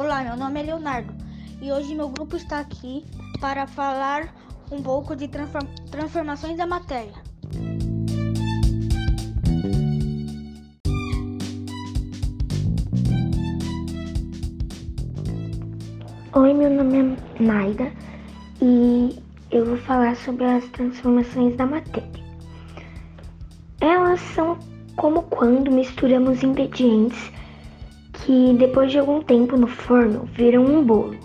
Olá, meu nome é Leonardo e hoje meu grupo está aqui para falar um pouco de transformações da matéria. Oi, meu nome é Naida e eu vou falar sobre as transformações da matéria. Elas são como quando misturamos ingredientes que depois de algum tempo no forno viram um bolo,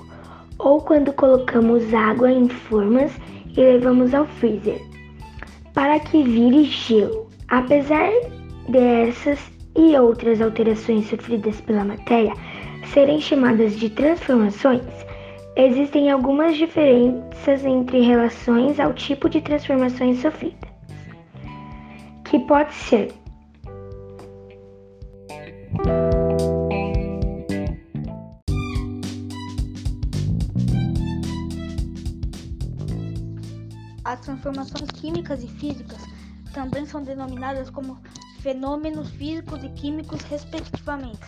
ou quando colocamos água em formas e levamos ao freezer para que vire gelo. Apesar dessas e outras alterações sofridas pela matéria serem chamadas de transformações, existem algumas diferenças entre relações ao tipo de transformações sofridas, que pode ser As transformações químicas e físicas também são denominadas como fenômenos físicos e químicos, respectivamente.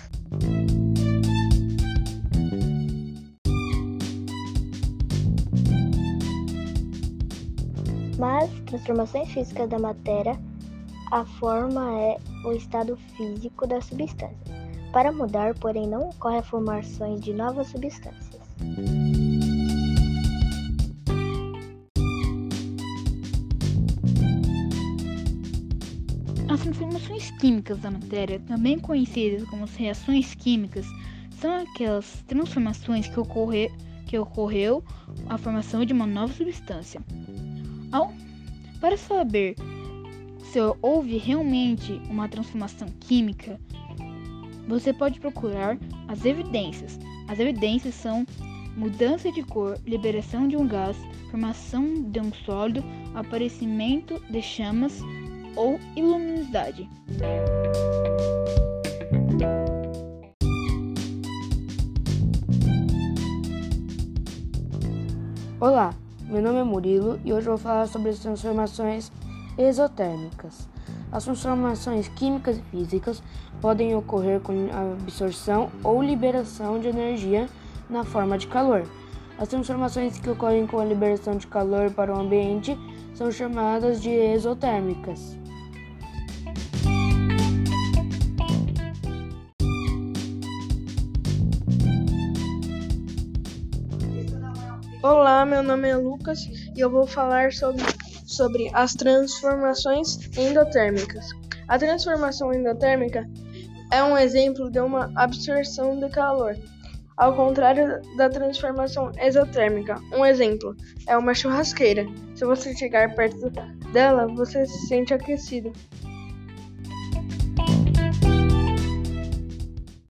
Mas transformações físicas da matéria, a forma é o estado físico da substância. Para mudar, porém, não ocorre a formação de novas substâncias. As transformações químicas da matéria, também conhecidas como reações químicas, são aquelas transformações que, ocorre, que ocorreu a formação de uma nova substância. Ao, para saber se houve realmente uma transformação química, você pode procurar as evidências. As evidências são mudança de cor, liberação de um gás, formação de um sólido, aparecimento de chamas, ou iluminosidade. Olá, meu nome é Murilo e hoje vou falar sobre as transformações exotérmicas. As transformações químicas e físicas podem ocorrer com a absorção ou liberação de energia na forma de calor. As transformações que ocorrem com a liberação de calor para o ambiente são chamadas de exotérmicas. Olá, meu nome é Lucas e eu vou falar sobre, sobre as transformações endotérmicas. A transformação endotérmica é um exemplo de uma absorção de calor, ao contrário da transformação exotérmica. Um exemplo é uma churrasqueira. Se você chegar perto dela, você se sente aquecido.